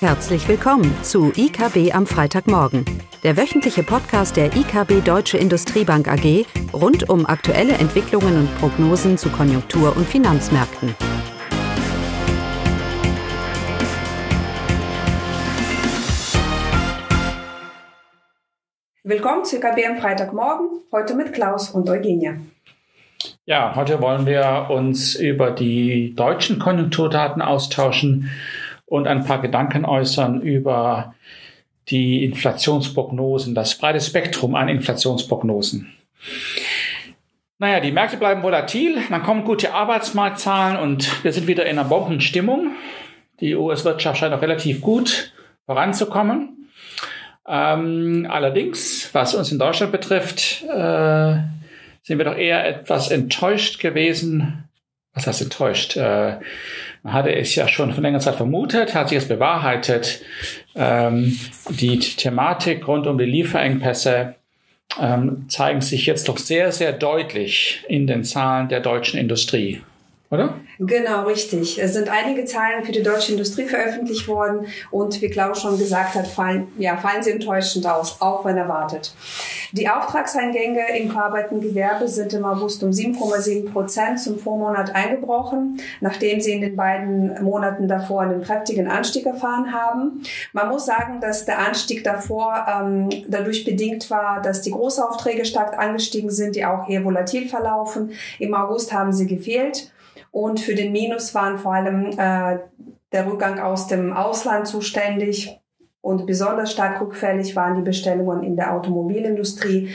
Herzlich willkommen zu IKB am Freitagmorgen, der wöchentliche Podcast der IKB Deutsche Industriebank AG rund um aktuelle Entwicklungen und Prognosen zu Konjunktur- und Finanzmärkten. Willkommen zu IKB am Freitagmorgen, heute mit Klaus und Eugenia. Ja, heute wollen wir uns über die deutschen Konjunkturdaten austauschen und ein paar Gedanken äußern über die Inflationsprognosen, das breite Spektrum an Inflationsprognosen. Naja, die Märkte bleiben volatil, dann kommen gute Arbeitsmarktzahlen und wir sind wieder in einer Bombenstimmung. Die US-Wirtschaft scheint auch relativ gut voranzukommen. Ähm, allerdings, was uns in Deutschland betrifft, äh, sind wir doch eher etwas enttäuscht gewesen. Was heißt enttäuscht? Äh, hatte es ja schon von längerer Zeit vermutet, hat sich es bewahrheitet. Ähm, die Thematik rund um die Lieferengpässe ähm, zeigen sich jetzt doch sehr, sehr deutlich in den Zahlen der deutschen Industrie oder? Genau, richtig. Es sind einige Zahlen für die deutsche Industrie veröffentlicht worden und wie Klaus schon gesagt hat, fallen, ja, fallen sie enttäuschend aus, auch wenn erwartet. Die Auftragseingänge im verarbeitenden Gewerbe sind im August um 7,7 Prozent zum Vormonat eingebrochen, nachdem sie in den beiden Monaten davor einen kräftigen Anstieg erfahren haben. Man muss sagen, dass der Anstieg davor ähm, dadurch bedingt war, dass die Großaufträge stark angestiegen sind, die auch eher volatil verlaufen. Im August haben sie gefehlt. Und für den Minus waren vor allem äh, der Rückgang aus dem Ausland zuständig. Und besonders stark rückfällig waren die Bestellungen in der Automobilindustrie.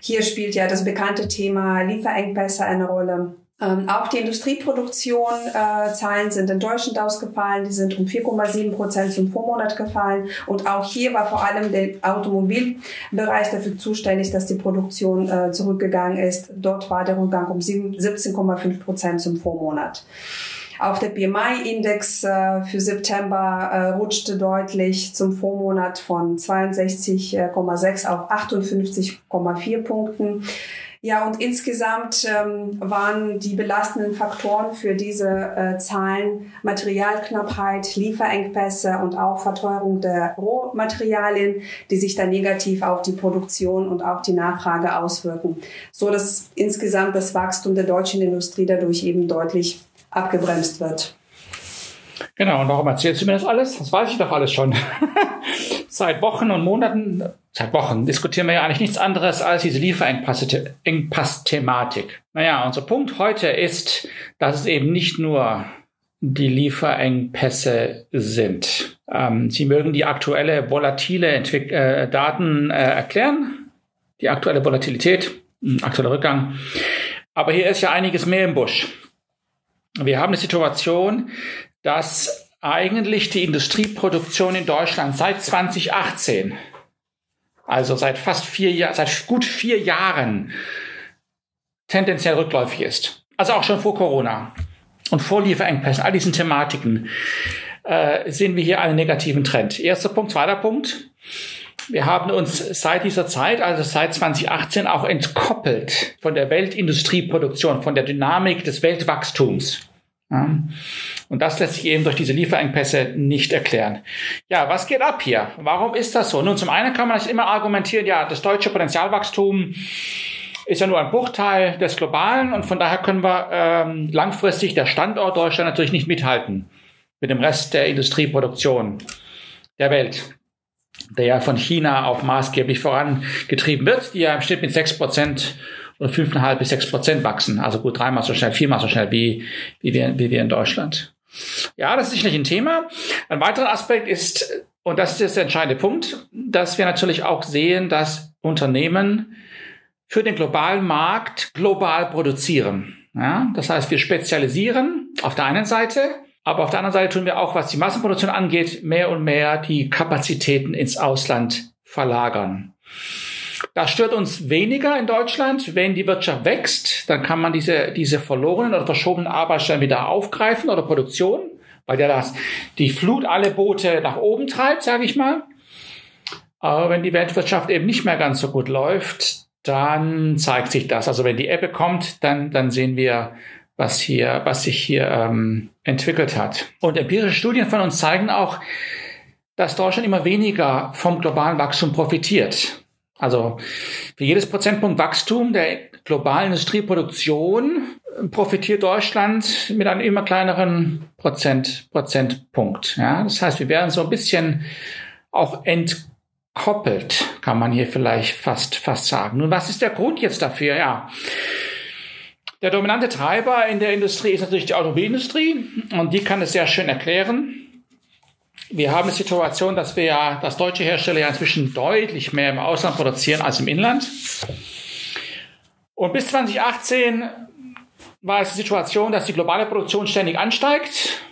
Hier spielt ja das bekannte Thema Lieferengpässe eine Rolle. Ähm, auch die Industrieproduktion-Zahlen äh, sind enttäuschend ausgefallen. Die sind um 4,7 Prozent zum Vormonat gefallen. Und auch hier war vor allem der Automobilbereich dafür zuständig, dass die Produktion äh, zurückgegangen ist. Dort war der Rückgang um 17,5 Prozent zum Vormonat. Auch der PMI-Index äh, für September äh, rutschte deutlich zum Vormonat von 62,6 auf 58,4 Punkten. Ja, und insgesamt ähm, waren die belastenden Faktoren für diese äh, Zahlen Materialknappheit, Lieferengpässe und auch Verteuerung der Rohmaterialien, die sich dann negativ auf die Produktion und auch die Nachfrage auswirken, so dass insgesamt das Wachstum der deutschen Industrie dadurch eben deutlich abgebremst wird. Genau, und warum erzählst du mir das alles? Das weiß ich doch alles schon. Seit Wochen und Monaten, seit Wochen diskutieren wir ja eigentlich nichts anderes als diese Lieferengpass-Thematik. Naja, unser Punkt heute ist, dass es eben nicht nur die Lieferengpässe sind. Ähm, Sie mögen die aktuelle volatile Entwick äh, Daten äh, erklären, die aktuelle Volatilität, aktueller Rückgang. Aber hier ist ja einiges mehr im Busch. Wir haben eine Situation, dass eigentlich die Industrieproduktion in Deutschland seit 2018, also seit fast vier Jahren, seit gut vier Jahren tendenziell rückläufig ist. Also auch schon vor Corona und vor Lieferengpässen, all diesen Thematiken, äh, sehen wir hier einen negativen Trend. Erster Punkt, zweiter Punkt. Wir haben uns seit dieser Zeit, also seit 2018, auch entkoppelt von der Weltindustrieproduktion, von der Dynamik des Weltwachstums. Und das lässt sich eben durch diese Lieferengpässe nicht erklären. Ja, was geht ab hier? Warum ist das so? Nun, zum einen kann man immer argumentieren, ja, das deutsche Potenzialwachstum ist ja nur ein Bruchteil des globalen und von daher können wir ähm, langfristig der Standort Deutschland natürlich nicht mithalten mit dem Rest der Industrieproduktion der Welt, der ja von China auch maßgeblich vorangetrieben wird, die ja im Schnitt mit sechs Prozent oder fünfeinhalb bis sechs Prozent wachsen. Also gut dreimal so schnell, viermal so schnell wie, wie, wir, wie wir in Deutschland. Ja, das ist sicherlich ein Thema. Ein weiterer Aspekt ist, und das ist der entscheidende Punkt, dass wir natürlich auch sehen, dass Unternehmen für den globalen Markt global produzieren. Ja, das heißt, wir spezialisieren auf der einen Seite, aber auf der anderen Seite tun wir auch, was die Massenproduktion angeht, mehr und mehr die Kapazitäten ins Ausland verlagern. Das stört uns weniger in Deutschland. Wenn die Wirtschaft wächst, dann kann man diese, diese verlorenen oder verschobenen Arbeitsstellen wieder aufgreifen oder Produktion, weil ja das, die Flut alle Boote nach oben treibt, sage ich mal. Aber wenn die Weltwirtschaft eben nicht mehr ganz so gut läuft, dann zeigt sich das. Also wenn die Ebbe kommt, dann, dann sehen wir, was hier, was sich hier ähm, entwickelt hat. Und empirische Studien von uns zeigen auch, dass Deutschland immer weniger vom globalen Wachstum profitiert. Also für jedes Prozentpunkt Wachstum der globalen Industrieproduktion profitiert Deutschland mit einem immer kleineren Prozent, Prozentpunkt. Ja, das heißt, wir werden so ein bisschen auch entkoppelt, kann man hier vielleicht fast, fast sagen. Nun, was ist der Grund jetzt dafür? Ja. Der dominante Treiber in der Industrie ist natürlich die Automobilindustrie und die kann es sehr schön erklären. Wir haben die Situation, dass wir ja, dass deutsche Hersteller ja inzwischen deutlich mehr im Ausland produzieren als im Inland. Und bis 2018 war es die Situation, dass die globale Produktion ständig ansteigt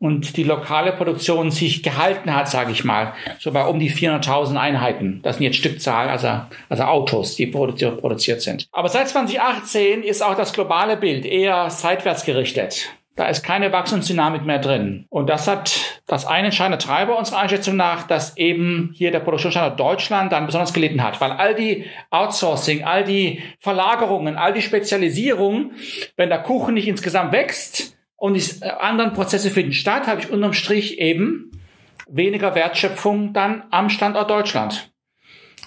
und die lokale Produktion sich gehalten hat, sage ich mal, so bei um die 400.000 Einheiten. Das sind jetzt Stückzahl, also, also Autos, die produziert sind. Aber seit 2018 ist auch das globale Bild eher seitwärts gerichtet. Da ist keine Wachstumsdynamik mehr drin. Und das hat das eine entscheidende Treiber unserer Einschätzung nach, dass eben hier der Produktionsstandort Deutschland dann besonders gelitten hat, weil all die Outsourcing, all die Verlagerungen, all die Spezialisierung, wenn der Kuchen nicht insgesamt wächst und die anderen Prozesse finden statt, habe ich unterm Strich eben weniger Wertschöpfung dann am Standort Deutschland.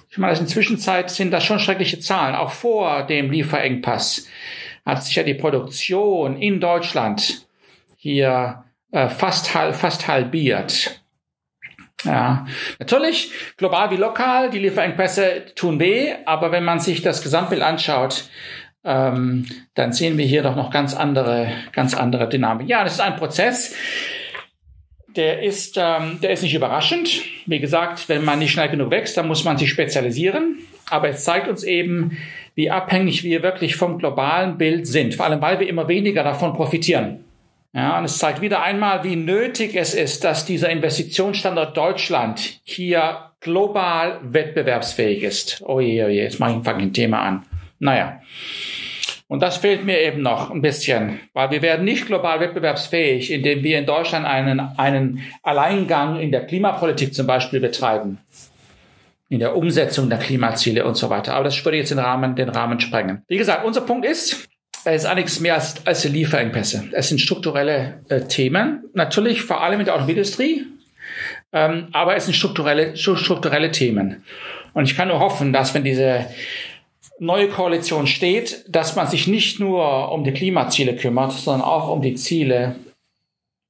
Ich meine, in der Zwischenzeit sind das schon schreckliche Zahlen, auch vor dem Lieferengpass hat sich ja die Produktion in Deutschland hier äh, fast, fast halbiert. Ja, natürlich, global wie lokal, die Lieferengpässe tun weh, aber wenn man sich das Gesamtbild anschaut, ähm, dann sehen wir hier doch noch ganz andere, ganz andere Dynamik. Ja, das ist ein Prozess, der ist, ähm, der ist nicht überraschend. Wie gesagt, wenn man nicht schnell genug wächst, dann muss man sich spezialisieren. Aber es zeigt uns eben, wie abhängig wir wirklich vom globalen Bild sind, vor allem weil wir immer weniger davon profitieren. Ja, und es zeigt wieder einmal, wie nötig es ist, dass dieser Investitionsstandort Deutschland hier global wettbewerbsfähig ist. Oh je, oh je, jetzt mache ich ein Thema an. Naja. Und das fehlt mir eben noch ein bisschen, weil wir werden nicht global wettbewerbsfähig, indem wir in Deutschland einen, einen Alleingang in der Klimapolitik zum Beispiel betreiben in der Umsetzung der Klimaziele und so weiter. Aber das würde jetzt den Rahmen, den Rahmen sprengen. Wie gesagt, unser Punkt ist, es ist einiges mehr als, als die Lieferengpässe. Es sind strukturelle äh, Themen, natürlich vor allem in der Automobilindustrie, ähm, aber es sind strukturelle, strukturelle Themen. Und ich kann nur hoffen, dass wenn diese neue Koalition steht, dass man sich nicht nur um die Klimaziele kümmert, sondern auch um die Ziele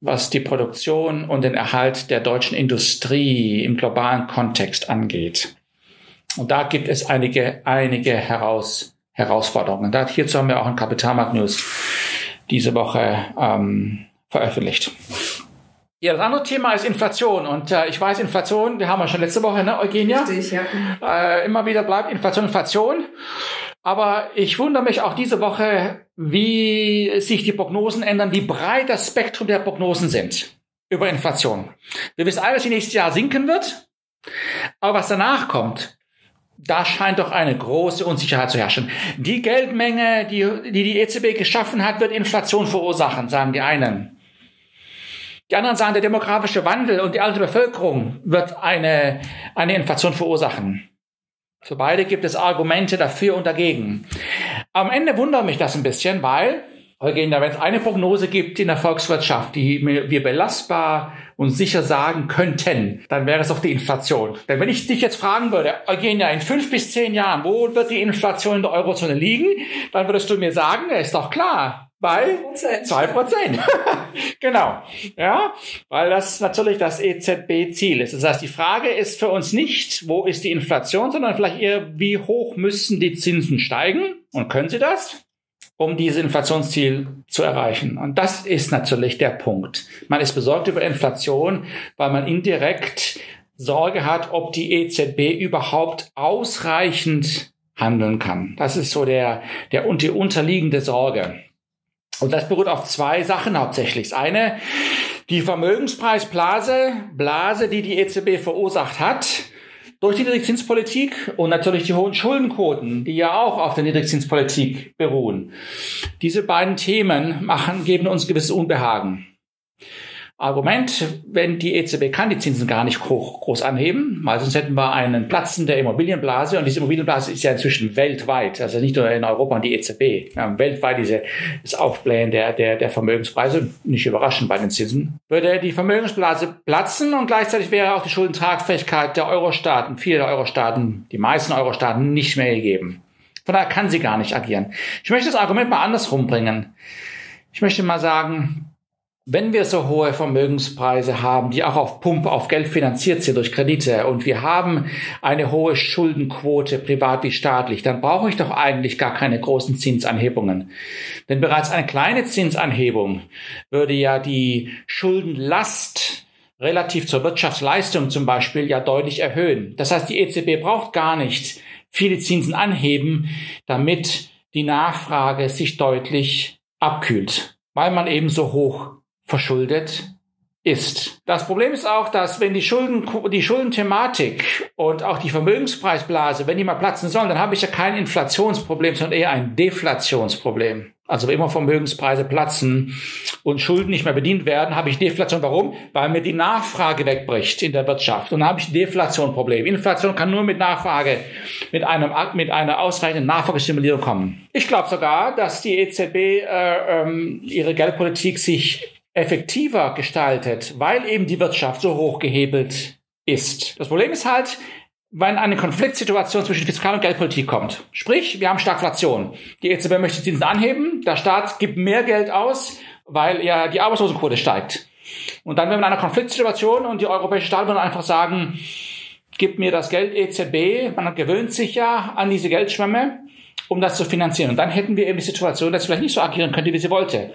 was die Produktion und den Erhalt der deutschen Industrie im globalen Kontext angeht. Und da gibt es einige, einige Heraus, Herausforderungen. Da, hierzu haben wir auch ein Kapitalmarkt News diese Woche ähm, veröffentlicht. Ja, das andere Thema ist Inflation. Und äh, ich weiß, Inflation, wir haben ja schon letzte Woche, ne, Eugenia? Richtig, ja. Äh, immer wieder bleibt Inflation, Inflation. Aber ich wundere mich auch diese Woche, wie sich die Prognosen ändern, wie breit das Spektrum der Prognosen sind über Inflation. Wir wissen alle, dass die nächstes Jahr sinken wird. Aber was danach kommt, da scheint doch eine große Unsicherheit zu herrschen. Die Geldmenge, die die, die EZB geschaffen hat, wird Inflation verursachen, sagen die einen. Die anderen sagen, der demografische Wandel und die alte Bevölkerung wird eine, eine Inflation verursachen. Für beide gibt es Argumente dafür und dagegen. Am Ende wundert mich das ein bisschen, weil, Eugenia, wenn es eine Prognose gibt in der Volkswirtschaft, die wir belastbar und sicher sagen könnten, dann wäre es doch die Inflation. Denn wenn ich dich jetzt fragen würde, Eugenia, in fünf bis zehn Jahren, wo wird die Inflation in der Eurozone liegen? Dann würdest du mir sagen, ist doch klar, bei zwei Prozent. genau. Ja, weil das natürlich das EZB-Ziel ist. Das heißt, die Frage ist für uns nicht, wo ist die Inflation, sondern vielleicht eher, wie hoch müssen die Zinsen steigen und können sie das? um dieses Inflationsziel zu erreichen. Und das ist natürlich der Punkt. Man ist besorgt über Inflation, weil man indirekt Sorge hat, ob die EZB überhaupt ausreichend handeln kann. Das ist so der, der und die unterliegende Sorge. Und das beruht auf zwei Sachen hauptsächlich. Das eine, die Vermögenspreisblase, Blase, die die EZB verursacht hat, durch die Niedrigzinspolitik und natürlich die hohen Schuldenquoten, die ja auch auf der Niedrigzinspolitik beruhen. Diese beiden Themen machen, geben uns gewisses Unbehagen. Argument, wenn die EZB kann die Zinsen gar nicht hoch, groß anheben, weil sonst hätten wir einen Platzen der Immobilienblase und diese Immobilienblase ist ja inzwischen weltweit, also nicht nur in Europa und die EZB, wir haben weltweit diese, das Aufblähen der, der, der Vermögenspreise, nicht überraschend bei den Zinsen, würde die Vermögensblase platzen und gleichzeitig wäre auch die Schuldentragfähigkeit der Euro-Staaten, viele der Euro-Staaten, die meisten Euro-Staaten nicht mehr gegeben. Von daher kann sie gar nicht agieren. Ich möchte das Argument mal andersrum bringen. Ich möchte mal sagen, wenn wir so hohe Vermögenspreise haben, die auch auf Pump, auf Geld finanziert sind durch Kredite und wir haben eine hohe Schuldenquote, privat wie staatlich, dann brauche ich doch eigentlich gar keine großen Zinsanhebungen. Denn bereits eine kleine Zinsanhebung würde ja die Schuldenlast relativ zur Wirtschaftsleistung zum Beispiel ja deutlich erhöhen. Das heißt, die EZB braucht gar nicht viele Zinsen anheben, damit die Nachfrage sich deutlich abkühlt, weil man eben so hoch verschuldet ist. Das Problem ist auch, dass wenn die Schulden, die Schuldenthematik und auch die Vermögenspreisblase, wenn die mal platzen sollen, dann habe ich ja kein Inflationsproblem, sondern eher ein Deflationsproblem. Also wenn immer Vermögenspreise platzen und Schulden nicht mehr bedient werden, habe ich Deflation. Warum? Weil mir die Nachfrage wegbricht in der Wirtschaft. Und dann habe ich Deflation-Problem. Inflation kann nur mit Nachfrage, mit einem, mit einer ausreichenden Nachfragestimulierung kommen. Ich glaube sogar, dass die EZB äh, ähm, ihre Geldpolitik sich effektiver gestaltet, weil eben die Wirtschaft so hoch gehebelt ist. Das Problem ist halt, wenn eine Konfliktsituation zwischen Fiskal- und Geldpolitik kommt. Sprich, wir haben Stagflation. Die EZB möchte Zinsen anheben, der Staat gibt mehr Geld aus, weil ja die Arbeitslosenquote steigt. Und dann, wenn wir in einer Konfliktsituation und die europäische Staaten einfach sagen, gib mir das Geld EZB, man gewöhnt sich ja an diese Geldschwemme, um das zu finanzieren. Und dann hätten wir eben die Situation, dass sie vielleicht nicht so agieren könnte, wie sie wollte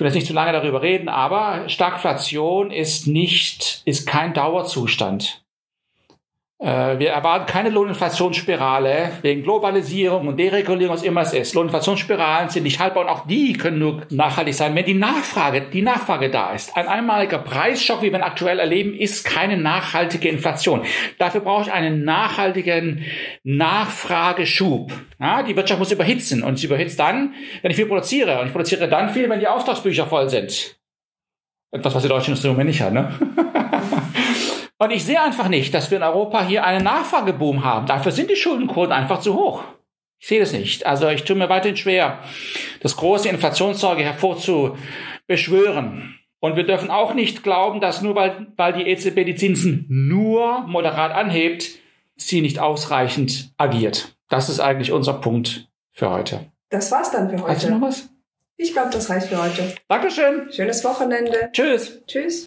ich will jetzt nicht zu lange darüber reden, aber Stagflation ist nicht, ist kein Dauerzustand. Äh, wir erwarten keine Lohninflationsspirale wegen Globalisierung und Deregulierung, was immer es ist. Lohninflationsspiralen sind nicht haltbar und auch die können nur nachhaltig sein, wenn die Nachfrage, die Nachfrage da ist. Ein einmaliger Preisschock, wie wir ihn aktuell erleben, ist keine nachhaltige Inflation. Dafür brauche ich einen nachhaltigen Nachfrageschub. Ja, die Wirtschaft muss überhitzen und sie überhitzt dann, wenn ich viel produziere. Und ich produziere dann viel, wenn die Auftragsbücher voll sind. Etwas, was die deutsche Industrie im nicht hat, ne? Und ich sehe einfach nicht, dass wir in Europa hier einen Nachfrageboom haben. Dafür sind die Schuldenquoten einfach zu hoch. Ich sehe das nicht. Also ich tue mir weiterhin schwer, das große Inflationssorge hervorzubeschwören. Und wir dürfen auch nicht glauben, dass nur weil, weil die EZB die Zinsen nur moderat anhebt, sie nicht ausreichend agiert. Das ist eigentlich unser Punkt für heute. Das war's dann für heute. Hast du noch was? Ich glaube, das reicht für heute. Dankeschön. Schönes Wochenende. Tschüss. Tschüss.